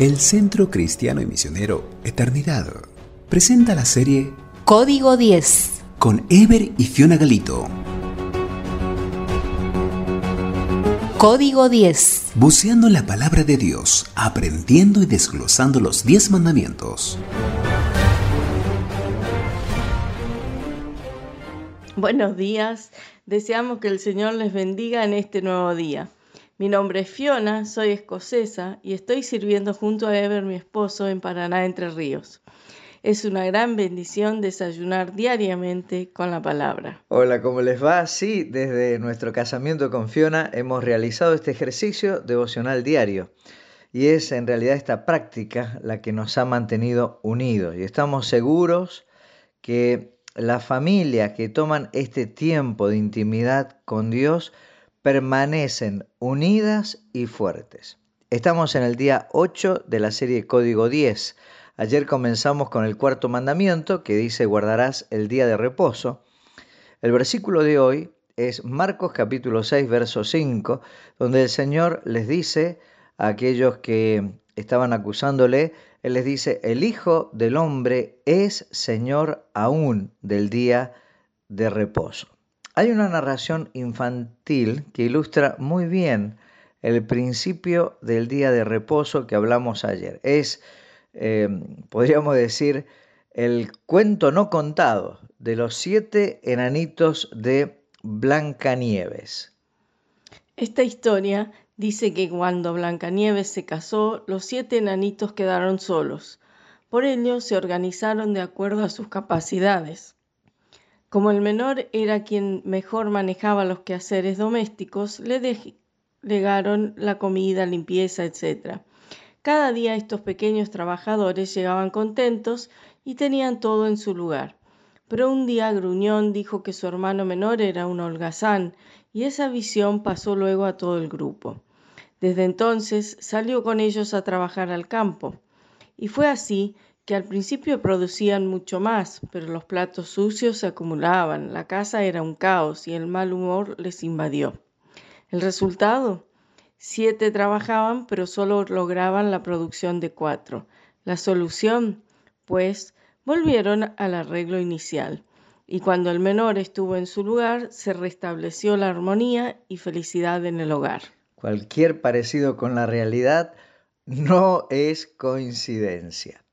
El Centro Cristiano y Misionero Eternidad presenta la serie Código 10 con Ever y Fiona Galito. Código 10 Buceando en la palabra de Dios, aprendiendo y desglosando los 10 mandamientos. Buenos días, deseamos que el Señor les bendiga en este nuevo día. Mi nombre es Fiona, soy escocesa y estoy sirviendo junto a Ever, mi esposo, en Paraná, Entre Ríos. Es una gran bendición desayunar diariamente con la palabra. Hola, ¿cómo les va? Sí, desde nuestro casamiento con Fiona hemos realizado este ejercicio devocional diario. Y es en realidad esta práctica la que nos ha mantenido unidos. Y estamos seguros que la familia que toman este tiempo de intimidad con Dios permanecen unidas y fuertes. Estamos en el día 8 de la serie Código 10. Ayer comenzamos con el cuarto mandamiento que dice guardarás el día de reposo. El versículo de hoy es Marcos capítulo 6, verso 5, donde el Señor les dice a aquellos que estaban acusándole, Él les dice, el Hijo del Hombre es Señor aún del día de reposo. Hay una narración infantil que ilustra muy bien el principio del día de reposo que hablamos ayer. Es, eh, podríamos decir, el cuento no contado de los siete enanitos de Blancanieves. Esta historia dice que cuando Blancanieves se casó, los siete enanitos quedaron solos. Por ello se organizaron de acuerdo a sus capacidades. Como el menor era quien mejor manejaba los quehaceres domésticos, le delegaron la comida, limpieza, etc. Cada día estos pequeños trabajadores llegaban contentos y tenían todo en su lugar. Pero un día Gruñón dijo que su hermano menor era un holgazán, y esa visión pasó luego a todo el grupo. Desde entonces salió con ellos a trabajar al campo. Y fue así al principio producían mucho más, pero los platos sucios se acumulaban, la casa era un caos y el mal humor les invadió. El resultado, siete trabajaban, pero solo lograban la producción de cuatro. La solución, pues, volvieron al arreglo inicial. Y cuando el menor estuvo en su lugar, se restableció la armonía y felicidad en el hogar. Cualquier parecido con la realidad no es coincidencia.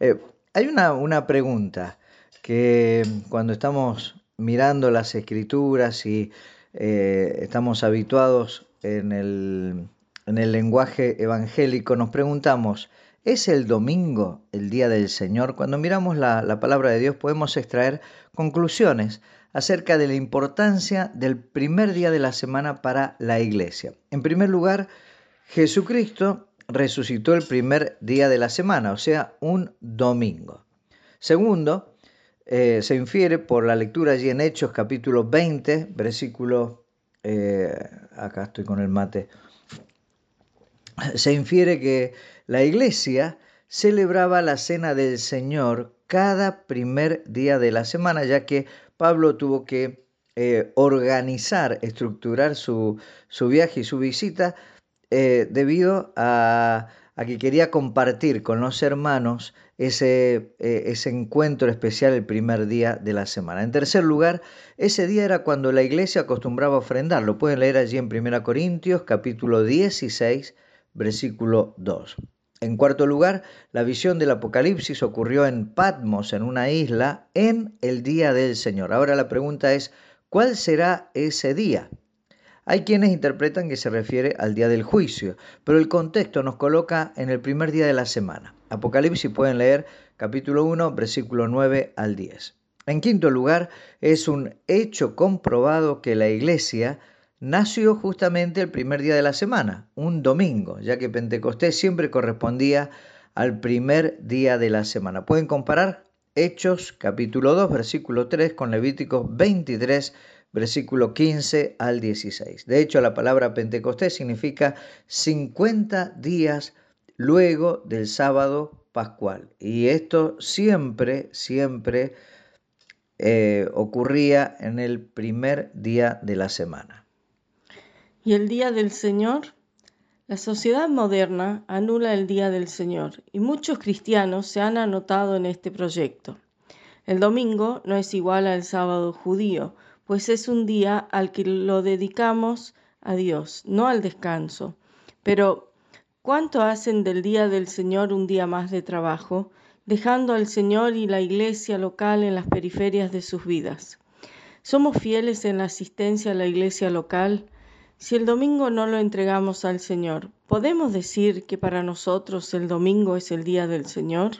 Eh, hay una, pregunta que cuando estamos mirando las escrituras y eh, estamos habituados en el, lenguaje evangélico, nos preguntamos, ¿es el domingo el día del Señor? Cuando miramos la, la palabra de Dios podemos extraer conclusiones acerca de la importancia del primer día de la semana para la iglesia. En primer lugar, Jesucristo resucitó el primer día de la semana, o sea, un domingo. Segundo, eh, se infiere por la lectura allí en Hechos capítulo 20, versículo, eh, acá estoy con el mate, se infiere que la iglesia celebraba la cena del Señor cada primer día de la semana, ya que Pablo tuvo que eh, organizar, estructurar su, su viaje y su visita eh, debido a, que quería compartir con los hermanos ese, eh, ese encuentro especial el primer día de la semana. En tercer lugar, ese día era cuando la iglesia acostumbraba a ofrendar. Lo pueden leer allí en 1 Corintios capítulo 16, versículo 2. En cuarto lugar, la visión del Apocalipsis ocurrió en Patmos, en una isla, en el día del Señor. Ahora la pregunta es, ¿cuál será ese día? Hay quienes interpretan que se refiere al día del juicio, pero el contexto nos coloca en el primer día de la semana. Apocalipsis pueden leer capítulo 1, versículo 9 al 10. En quinto lugar, es un hecho comprobado que la iglesia nació justamente el primer día de la semana, un domingo, ya que Pentecostés siempre correspondía al primer día de la semana. Pueden comparar Hechos capítulo 2, versículo 3 con Levíticos 23, versículo 15 al 16. De hecho, la palabra Pentecostés significa 50 días luego del sábado pascual. Y esto siempre, siempre eh, ocurría en el primer día de la semana. ¿Y el día del Señor? La sociedad moderna anula el Día del Señor y muchos cristianos se han anotado en este proyecto. El domingo no es igual al sábado judío, pues es un día al que lo dedicamos a Dios, no al descanso. Pero, ¿cuánto hacen del Día del Señor un día más de trabajo, dejando al Señor y la iglesia local en las periferias de sus vidas? ¿Somos fieles en la asistencia a la iglesia local? Si el domingo no lo entregamos al Señor, ¿podemos decir que para nosotros el domingo es el día del Señor?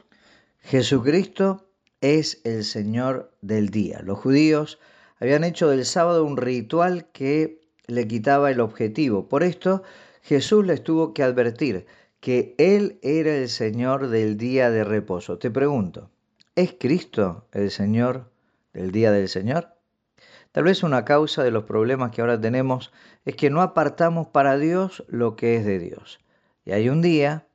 Jesucristo es el Señor del día. Los judíos habían hecho del sábado un ritual que le quitaba el objetivo. Por esto Jesús les tuvo que advertir que Él era el Señor del día de reposo. Te pregunto, ¿es Cristo el Señor del día del Señor? Tal vez una causa de los problemas que ahora tenemos es que no apartamos para Dios lo que es de Dios. Y hay un día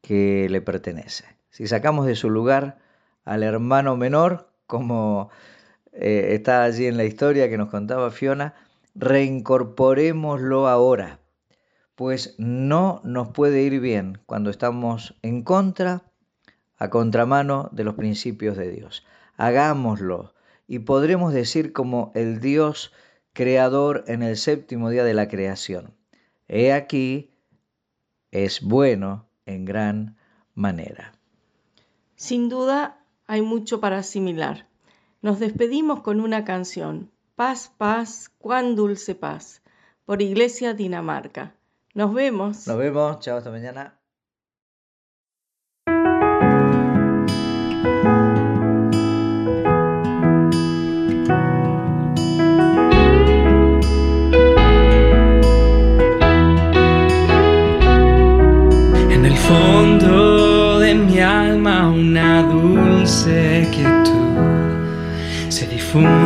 que le pertenece. Si sacamos de su lugar al hermano menor, como eh, está allí en la historia que nos contaba Fiona, reincorporémoslo ahora, pues no nos puede ir bien cuando estamos en contra, a contramano de los principios de Dios. Hagámoslo y podremos decir como el Dios creador en el séptimo día de la creación. He aquí, es bueno en gran manera. Sin duda hay mucho para asimilar. Nos despedimos con una canción, Paz, paz, cuán dulce paz, por Iglesia Dinamarca. Nos vemos. Nos vemos, chao, hasta mañana.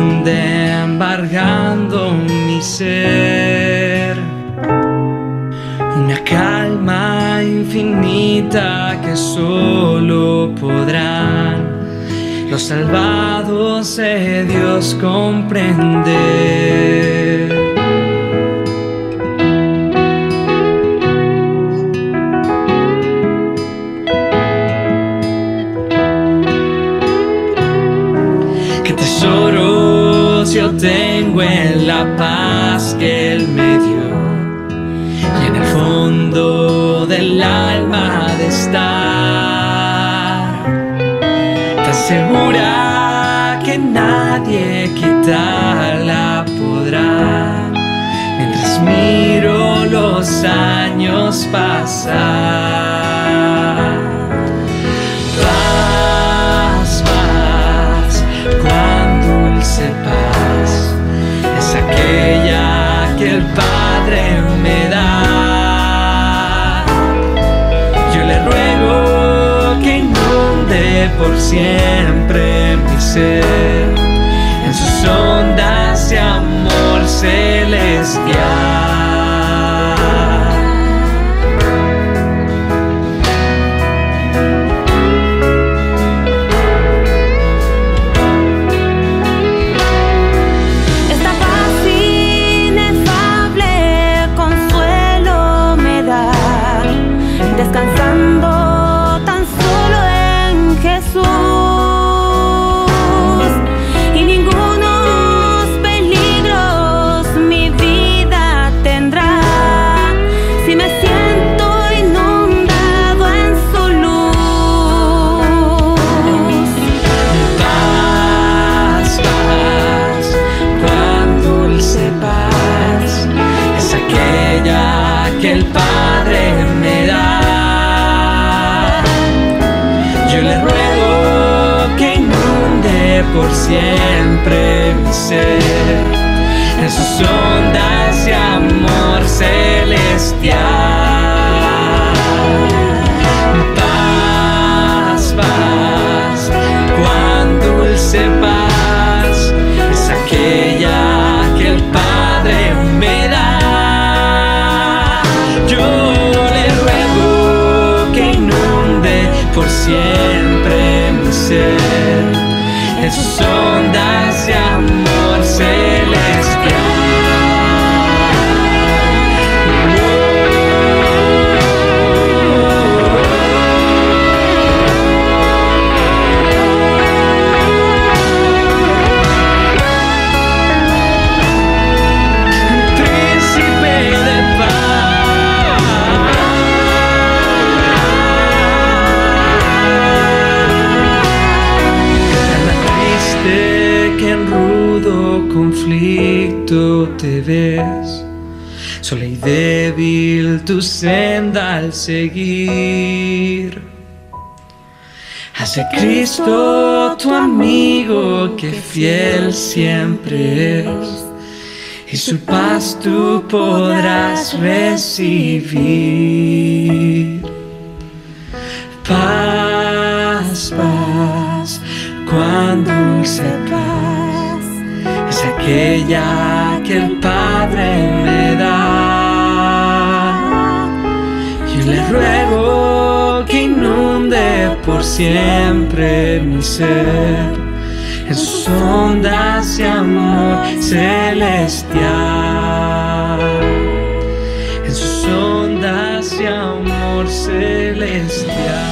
Difunde embargando mi ser. Una calma infinita que solo podrán los salvados de Dios comprender. Tengo en la paz que Él me dio. Y en el fondo del alma de estar. Tan segura que nadie quitarla podrá. Mientras miro los años pasar. Paz, paz, dulce paz es aquella que el Padre me da. Yo le ruego que inunde por siempre mi ser en sus ondas de amor celestial. Yo le ruego que inunde por siempre mi ser en sus ondas de amor celestial. Por siempre mi ser. En sus ondas de amor te ves. Sola y débil tu senda al seguir. Hacia Cristo tu amigo que fiel siempre es. Y su paz tú podrás recibir. aquella que el Padre me da. Yo le ruego que inunde por siempre mi ser en sus ondas de amor celestial. En sus ondas de amor celestial.